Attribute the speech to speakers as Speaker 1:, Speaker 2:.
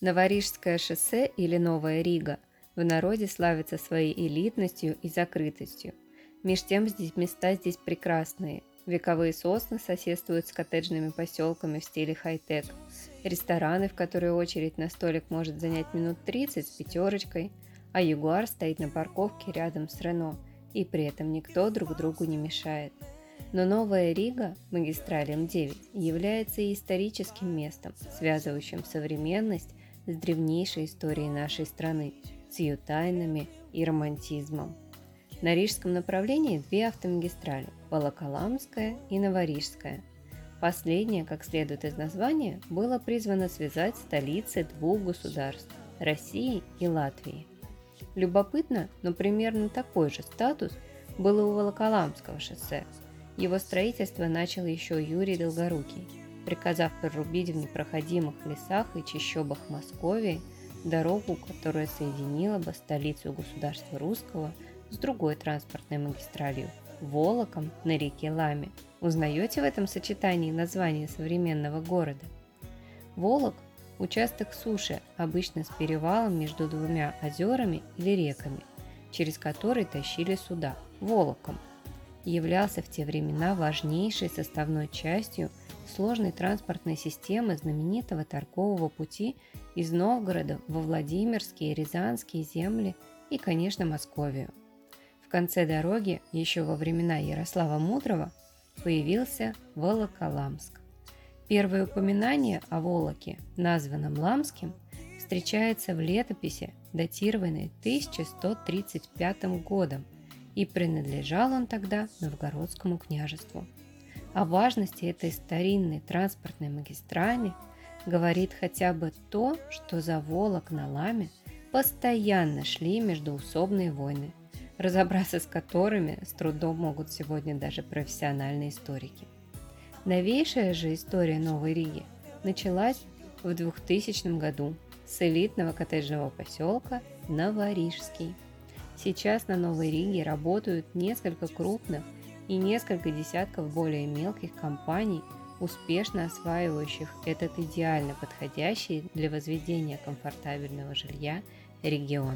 Speaker 1: Новорижское шоссе или Новая Рига в народе славится своей элитностью и закрытостью. Меж тем здесь места здесь прекрасные. Вековые сосны соседствуют с коттеджными поселками в стиле хай-тек. Рестораны, в которые очередь на столик может занять минут 30 с пятерочкой, а Ягуар стоит на парковке рядом с Рено, и при этом никто друг другу не мешает. Но Новая Рига, магистраль М9, является историческим местом, связывающим современность с древнейшей историей нашей страны, с ее тайнами и романтизмом. На рижском направлении две автомагистрали – Волоколамская и Новорижская. Последняя, как следует из названия, было призвано связать столицы двух государств – России и Латвии. Любопытно, но примерно такой же статус был и у Волоколамского шоссе. Его строительство начал еще Юрий Долгорукий – приказав прорубить в непроходимых лесах и чащобах Московии дорогу, которая соединила бы столицу государства русского с другой транспортной магистралью – Волоком на реке Ламе. Узнаете в этом сочетании название современного города? Волок – участок суши, обычно с перевалом между двумя озерами или реками, через который тащили суда – Волоком. Являлся в те времена важнейшей составной частью – сложной транспортной системы знаменитого торгового пути из Новгорода во Владимирские Рязанские земли и, конечно, Московию. В конце дороги, еще во времена Ярослава Мудрого, появился Волоколамск. Первое упоминание о Волоке, названном Ламским, встречается в летописи, датированной 1135 годом, и принадлежал он тогда Новгородскому княжеству. О важности этой старинной транспортной магистрали говорит хотя бы то, что за Волок на Ламе постоянно шли междуусобные войны, разобраться с которыми с трудом могут сегодня даже профессиональные историки. Новейшая же история Новой Риги началась в 2000 году с элитного коттеджного поселка Новорижский. Сейчас на Новой Риге работают несколько крупных и несколько десятков более мелких компаний, успешно осваивающих этот идеально подходящий для возведения комфортабельного жилья регион.